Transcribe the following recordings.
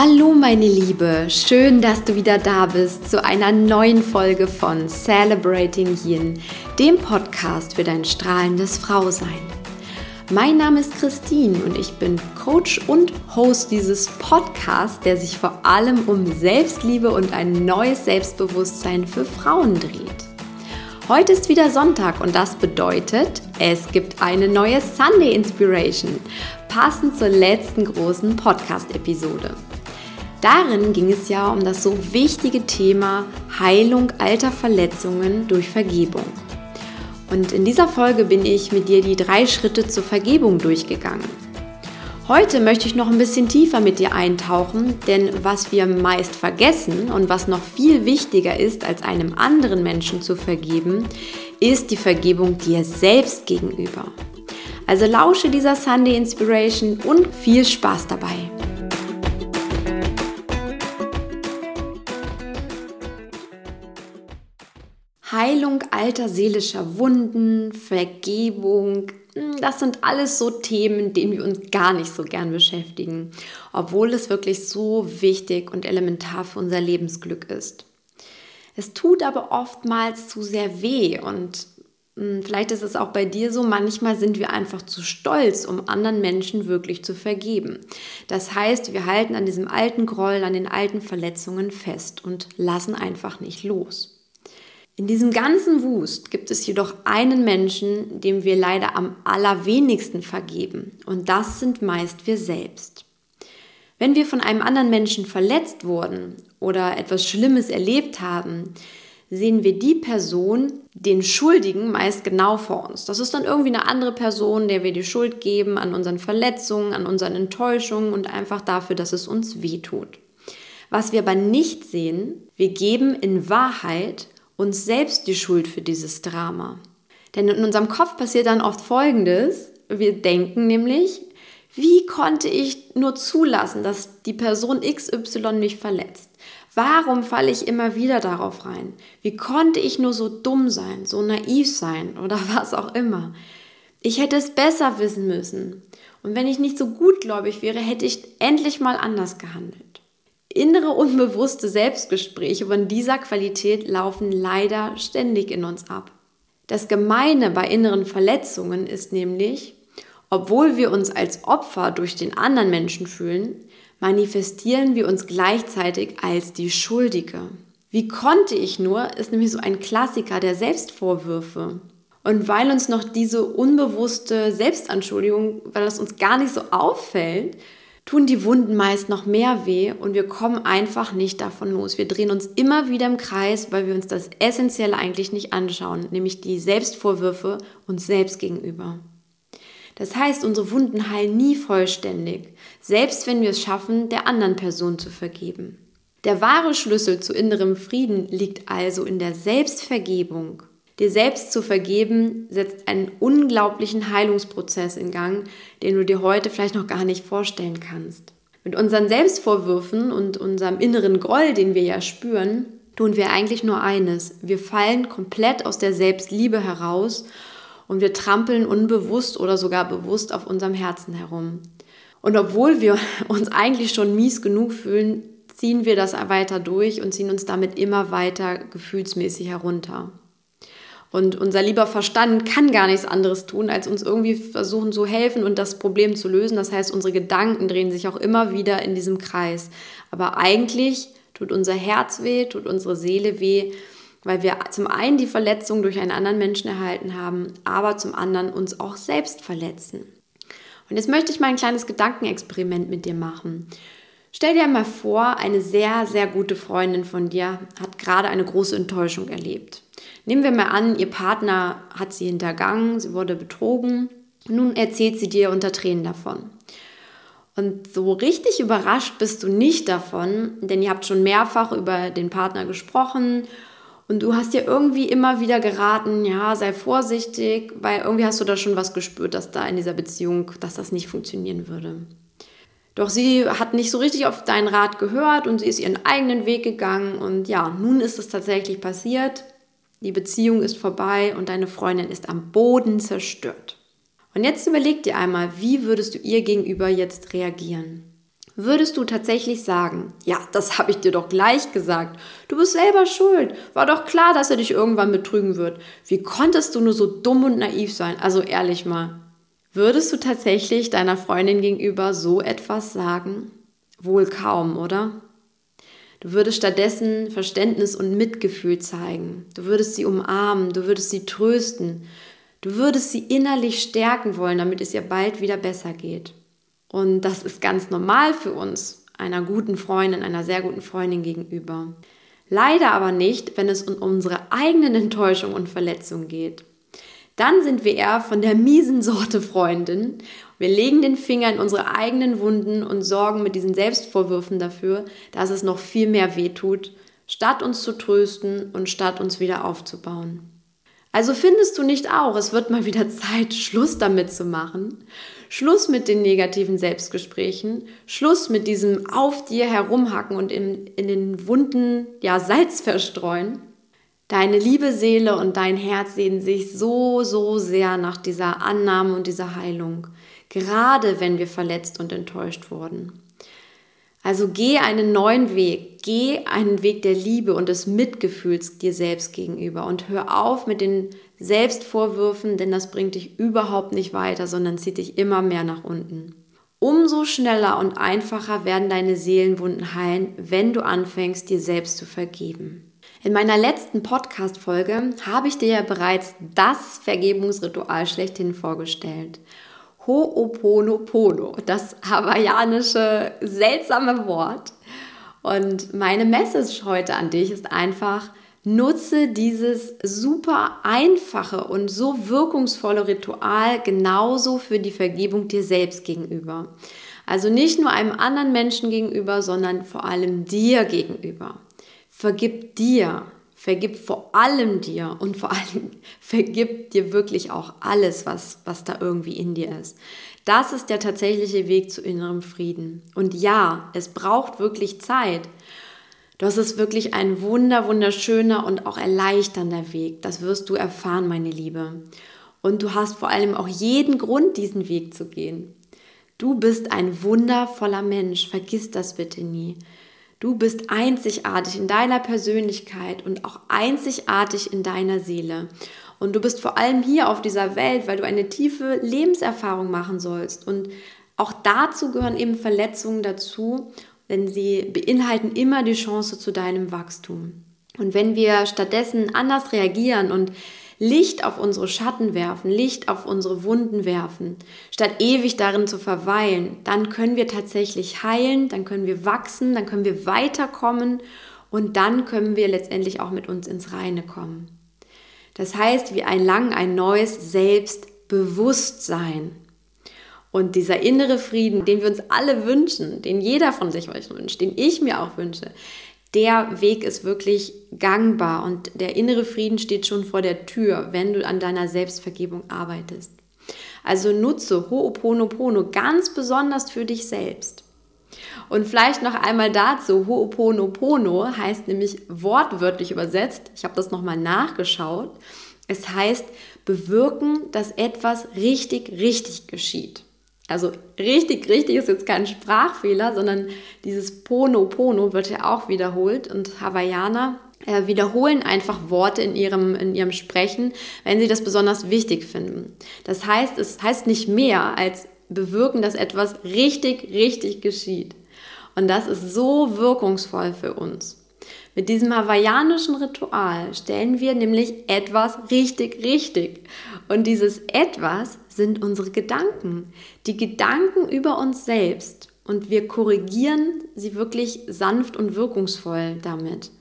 Hallo meine Liebe, schön, dass du wieder da bist zu einer neuen Folge von Celebrating Yin, dem Podcast für dein strahlendes Frausein. Mein Name ist Christine und ich bin Coach und Host dieses Podcasts, der sich vor allem um Selbstliebe und ein neues Selbstbewusstsein für Frauen dreht. Heute ist wieder Sonntag und das bedeutet, es gibt eine neue Sunday Inspiration, passend zur letzten großen Podcast-Episode. Darin ging es ja um das so wichtige Thema Heilung alter Verletzungen durch Vergebung. Und in dieser Folge bin ich mit dir die drei Schritte zur Vergebung durchgegangen. Heute möchte ich noch ein bisschen tiefer mit dir eintauchen, denn was wir meist vergessen und was noch viel wichtiger ist, als einem anderen Menschen zu vergeben, ist die Vergebung dir selbst gegenüber. Also lausche dieser Sunday Inspiration und viel Spaß dabei. Heilung alter seelischer Wunden, Vergebung, hm, das sind alles so Themen, denen wir uns gar nicht so gern beschäftigen, obwohl es wirklich so wichtig und elementar für unser Lebensglück ist. Es tut aber oftmals zu sehr weh und hm, vielleicht ist es auch bei dir so, manchmal sind wir einfach zu stolz, um anderen Menschen wirklich zu vergeben. Das heißt, wir halten an diesem alten Groll, an den alten Verletzungen fest und lassen einfach nicht los. In diesem ganzen Wust gibt es jedoch einen Menschen, dem wir leider am allerwenigsten vergeben, und das sind meist wir selbst. Wenn wir von einem anderen Menschen verletzt wurden oder etwas Schlimmes erlebt haben, sehen wir die Person, den Schuldigen, meist genau vor uns. Das ist dann irgendwie eine andere Person, der wir die Schuld geben an unseren Verletzungen, an unseren Enttäuschungen und einfach dafür, dass es uns wehtut. Was wir aber nicht sehen, wir geben in Wahrheit uns selbst die Schuld für dieses Drama. Denn in unserem Kopf passiert dann oft Folgendes. Wir denken nämlich, wie konnte ich nur zulassen, dass die Person XY mich verletzt? Warum falle ich immer wieder darauf rein? Wie konnte ich nur so dumm sein, so naiv sein oder was auch immer? Ich hätte es besser wissen müssen. Und wenn ich nicht so gutgläubig wäre, hätte ich endlich mal anders gehandelt. Innere unbewusste Selbstgespräche von dieser Qualität laufen leider ständig in uns ab. Das Gemeine bei inneren Verletzungen ist nämlich, obwohl wir uns als Opfer durch den anderen Menschen fühlen, manifestieren wir uns gleichzeitig als die Schuldige. Wie konnte ich nur, ist nämlich so ein Klassiker der Selbstvorwürfe. Und weil uns noch diese unbewusste Selbstanschuldigung, weil das uns gar nicht so auffällt, tun die Wunden meist noch mehr weh und wir kommen einfach nicht davon los. Wir drehen uns immer wieder im Kreis, weil wir uns das Essentielle eigentlich nicht anschauen, nämlich die Selbstvorwürfe uns selbst gegenüber. Das heißt, unsere Wunden heilen nie vollständig, selbst wenn wir es schaffen, der anderen Person zu vergeben. Der wahre Schlüssel zu innerem Frieden liegt also in der Selbstvergebung. Dir selbst zu vergeben setzt einen unglaublichen Heilungsprozess in Gang, den du dir heute vielleicht noch gar nicht vorstellen kannst. Mit unseren Selbstvorwürfen und unserem inneren Groll, den wir ja spüren, tun wir eigentlich nur eines. Wir fallen komplett aus der Selbstliebe heraus und wir trampeln unbewusst oder sogar bewusst auf unserem Herzen herum. Und obwohl wir uns eigentlich schon mies genug fühlen, ziehen wir das weiter durch und ziehen uns damit immer weiter gefühlsmäßig herunter. Und unser lieber Verstand kann gar nichts anderes tun, als uns irgendwie versuchen zu helfen und das Problem zu lösen. Das heißt, unsere Gedanken drehen sich auch immer wieder in diesem Kreis. Aber eigentlich tut unser Herz weh, tut unsere Seele weh, weil wir zum einen die Verletzung durch einen anderen Menschen erhalten haben, aber zum anderen uns auch selbst verletzen. Und jetzt möchte ich mal ein kleines Gedankenexperiment mit dir machen. Stell dir mal vor, eine sehr, sehr gute Freundin von dir hat gerade eine große Enttäuschung erlebt. Nehmen wir mal an, ihr Partner hat sie hintergangen, sie wurde betrogen. Nun erzählt sie dir unter Tränen davon. Und so richtig überrascht bist du nicht davon, denn ihr habt schon mehrfach über den Partner gesprochen und du hast dir irgendwie immer wieder geraten, ja, sei vorsichtig, weil irgendwie hast du da schon was gespürt, dass da in dieser Beziehung, dass das nicht funktionieren würde. Doch sie hat nicht so richtig auf deinen Rat gehört und sie ist ihren eigenen Weg gegangen und ja, nun ist es tatsächlich passiert. Die Beziehung ist vorbei und deine Freundin ist am Boden zerstört. Und jetzt überleg dir einmal, wie würdest du ihr gegenüber jetzt reagieren? Würdest du tatsächlich sagen, ja, das habe ich dir doch gleich gesagt. Du bist selber schuld. War doch klar, dass er dich irgendwann betrügen wird. Wie konntest du nur so dumm und naiv sein? Also ehrlich mal. Würdest du tatsächlich deiner Freundin gegenüber so etwas sagen? Wohl kaum, oder? Du würdest stattdessen Verständnis und Mitgefühl zeigen. Du würdest sie umarmen, du würdest sie trösten. Du würdest sie innerlich stärken wollen, damit es ihr bald wieder besser geht. Und das ist ganz normal für uns, einer guten Freundin, einer sehr guten Freundin gegenüber. Leider aber nicht, wenn es um unsere eigenen Enttäuschungen und Verletzungen geht. Dann sind wir eher von der miesen Sorte Freundin. Wir legen den Finger in unsere eigenen Wunden und sorgen mit diesen Selbstvorwürfen dafür, dass es noch viel mehr wehtut, statt uns zu trösten und statt uns wieder aufzubauen. Also findest du nicht auch, es wird mal wieder Zeit, Schluss damit zu machen? Schluss mit den negativen Selbstgesprächen, Schluss mit diesem auf dir herumhacken und in, in den Wunden ja Salz verstreuen. Deine liebe Seele und dein Herz sehen sich so, so sehr nach dieser Annahme und dieser Heilung, gerade wenn wir verletzt und enttäuscht wurden. Also geh einen neuen Weg, geh einen Weg der Liebe und des Mitgefühls dir selbst gegenüber und hör auf mit den Selbstvorwürfen, denn das bringt dich überhaupt nicht weiter, sondern zieht dich immer mehr nach unten. Umso schneller und einfacher werden deine Seelenwunden heilen, wenn du anfängst, dir selbst zu vergeben. In meiner letzten Podcast-Folge habe ich dir ja bereits das Vergebungsritual schlechthin vorgestellt. Ho'oponopono, das hawaiianische seltsame Wort. Und meine Message heute an dich ist einfach, nutze dieses super einfache und so wirkungsvolle Ritual genauso für die Vergebung dir selbst gegenüber. Also nicht nur einem anderen Menschen gegenüber, sondern vor allem dir gegenüber. Vergib dir, Vergib vor allem dir und vor allem vergib dir wirklich auch alles, was, was da irgendwie in dir ist. Das ist der tatsächliche Weg zu innerem Frieden. Und ja, es braucht wirklich Zeit. Das ist wirklich ein wunder, wunderschöner und auch erleichternder Weg. Das wirst du erfahren, meine Liebe. Und du hast vor allem auch jeden Grund, diesen Weg zu gehen. Du bist ein wundervoller Mensch, vergiss das bitte nie. Du bist einzigartig in deiner Persönlichkeit und auch einzigartig in deiner Seele. Und du bist vor allem hier auf dieser Welt, weil du eine tiefe Lebenserfahrung machen sollst. Und auch dazu gehören eben Verletzungen dazu, denn sie beinhalten immer die Chance zu deinem Wachstum. Und wenn wir stattdessen anders reagieren und Licht auf unsere Schatten werfen, Licht auf unsere Wunden werfen, statt ewig darin zu verweilen, dann können wir tatsächlich heilen, dann können wir wachsen, dann können wir weiterkommen und dann können wir letztendlich auch mit uns ins Reine kommen. Das heißt, wir erlangen ein neues Selbstbewusstsein. Und dieser innere Frieden, den wir uns alle wünschen, den jeder von sich wünscht, den ich mir auch wünsche, der Weg ist wirklich gangbar und der innere Frieden steht schon vor der Tür, wenn du an deiner Selbstvergebung arbeitest. Also nutze Ho'oponopono ganz besonders für dich selbst. Und vielleicht noch einmal dazu, Ho'oponopono heißt nämlich wortwörtlich übersetzt, ich habe das nochmal nachgeschaut, es heißt bewirken, dass etwas richtig, richtig geschieht. Also richtig, richtig ist jetzt kein Sprachfehler, sondern dieses Pono Pono wird ja auch wiederholt und Hawaiianer äh, wiederholen einfach Worte in ihrem, in ihrem Sprechen, wenn sie das besonders wichtig finden. Das heißt, es heißt nicht mehr als bewirken, dass etwas richtig, richtig geschieht. Und das ist so wirkungsvoll für uns. Mit diesem hawaiianischen Ritual stellen wir nämlich etwas richtig, richtig. Und dieses etwas sind unsere Gedanken, die Gedanken über uns selbst. Und wir korrigieren sie wirklich sanft und wirkungsvoll damit.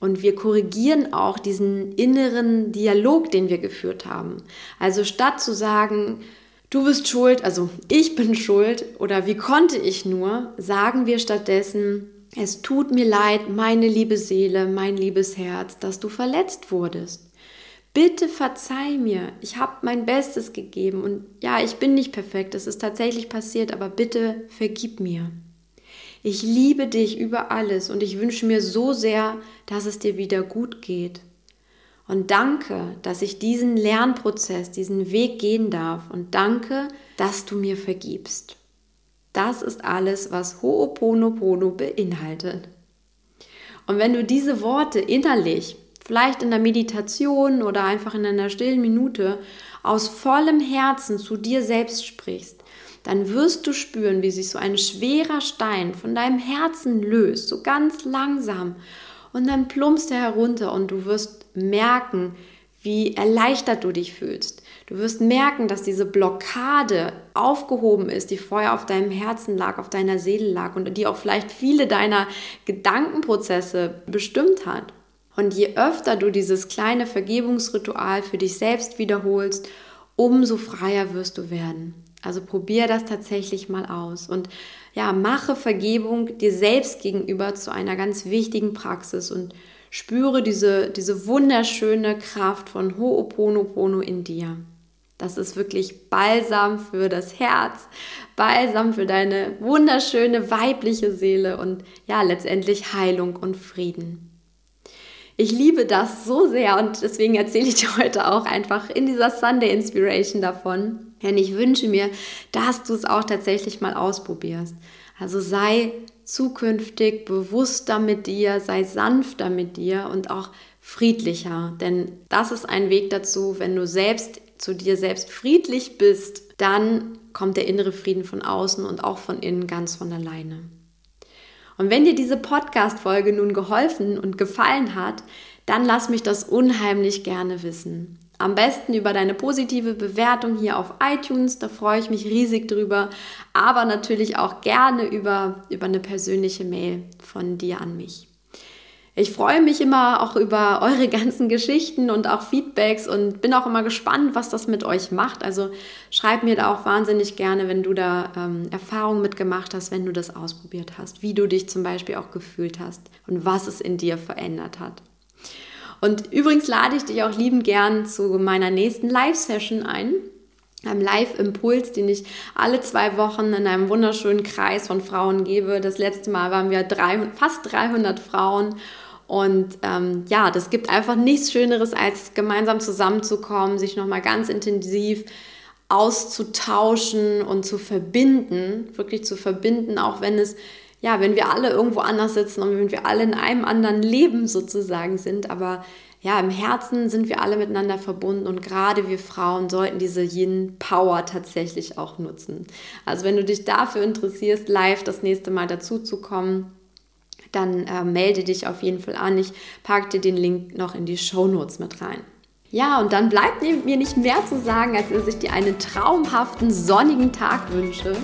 Und wir korrigieren auch diesen inneren Dialog, den wir geführt haben. Also statt zu sagen, du bist schuld, also ich bin schuld oder wie konnte ich nur, sagen wir stattdessen, es tut mir leid, meine liebe Seele, mein liebes Herz, dass du verletzt wurdest. Bitte verzeih mir, ich habe mein Bestes gegeben und ja, ich bin nicht perfekt, es ist tatsächlich passiert, aber bitte vergib mir. Ich liebe dich über alles und ich wünsche mir so sehr, dass es dir wieder gut geht. Und danke, dass ich diesen Lernprozess, diesen Weg gehen darf und danke, dass du mir vergibst. Das ist alles, was Ho'oponopono beinhaltet. Und wenn du diese Worte innerlich, vielleicht in der Meditation oder einfach in einer stillen Minute, aus vollem Herzen zu dir selbst sprichst, dann wirst du spüren, wie sich so ein schwerer Stein von deinem Herzen löst, so ganz langsam. Und dann plumpst er herunter und du wirst merken, wie erleichtert du dich fühlst. Du wirst merken, dass diese Blockade aufgehoben ist, die vorher auf deinem Herzen lag, auf deiner Seele lag und die auch vielleicht viele deiner Gedankenprozesse bestimmt hat. Und je öfter du dieses kleine Vergebungsritual für dich selbst wiederholst, umso freier wirst du werden. Also probier das tatsächlich mal aus und ja, mache Vergebung dir selbst gegenüber zu einer ganz wichtigen Praxis und spüre diese, diese wunderschöne Kraft von Ho'oponopono in dir. Das ist wirklich Balsam für das Herz, Balsam für deine wunderschöne weibliche Seele und ja, letztendlich Heilung und Frieden. Ich liebe das so sehr und deswegen erzähle ich dir heute auch einfach in dieser Sunday Inspiration davon. Denn ich wünsche mir, dass du es auch tatsächlich mal ausprobierst. Also sei zukünftig bewusster mit dir, sei sanfter mit dir und auch friedlicher. Denn das ist ein Weg dazu, wenn du selbst zu dir selbst friedlich bist, dann kommt der innere Frieden von außen und auch von innen ganz von alleine. Und wenn dir diese Podcast-Folge nun geholfen und gefallen hat, dann lass mich das unheimlich gerne wissen. Am besten über deine positive Bewertung hier auf iTunes, da freue ich mich riesig drüber, aber natürlich auch gerne über, über eine persönliche Mail von dir an mich. Ich freue mich immer auch über eure ganzen Geschichten und auch Feedbacks und bin auch immer gespannt, was das mit euch macht. Also schreib mir da auch wahnsinnig gerne, wenn du da ähm, Erfahrungen mitgemacht hast, wenn du das ausprobiert hast, wie du dich zum Beispiel auch gefühlt hast und was es in dir verändert hat. Und übrigens lade ich dich auch liebend gern zu meiner nächsten Live-Session ein einem Live-Impuls, den ich alle zwei Wochen in einem wunderschönen Kreis von Frauen gebe. Das letzte Mal waren wir drei, fast 300 Frauen. Und ähm, ja, das gibt einfach nichts Schöneres, als gemeinsam zusammenzukommen, sich nochmal ganz intensiv auszutauschen und zu verbinden, wirklich zu verbinden, auch wenn es, ja, wenn wir alle irgendwo anders sitzen und wenn wir alle in einem anderen Leben sozusagen sind. Aber ja, im Herzen sind wir alle miteinander verbunden und gerade wir Frauen sollten diese Yin-Power tatsächlich auch nutzen. Also wenn du dich dafür interessierst, live das nächste Mal dazu zu kommen, dann äh, melde dich auf jeden Fall an. Ich packe dir den Link noch in die Show Notes mit rein. Ja, und dann bleibt mir nicht mehr zu sagen, als dass ich dir einen traumhaften sonnigen Tag wünsche.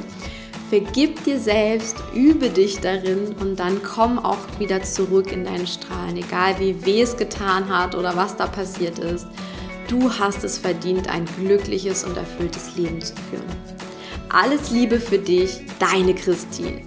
Vergib dir selbst, übe dich darin und dann komm auch wieder zurück in deinen Strahlen, egal wie weh es getan hat oder was da passiert ist. Du hast es verdient, ein glückliches und erfülltes Leben zu führen. Alles Liebe für dich, deine Christine.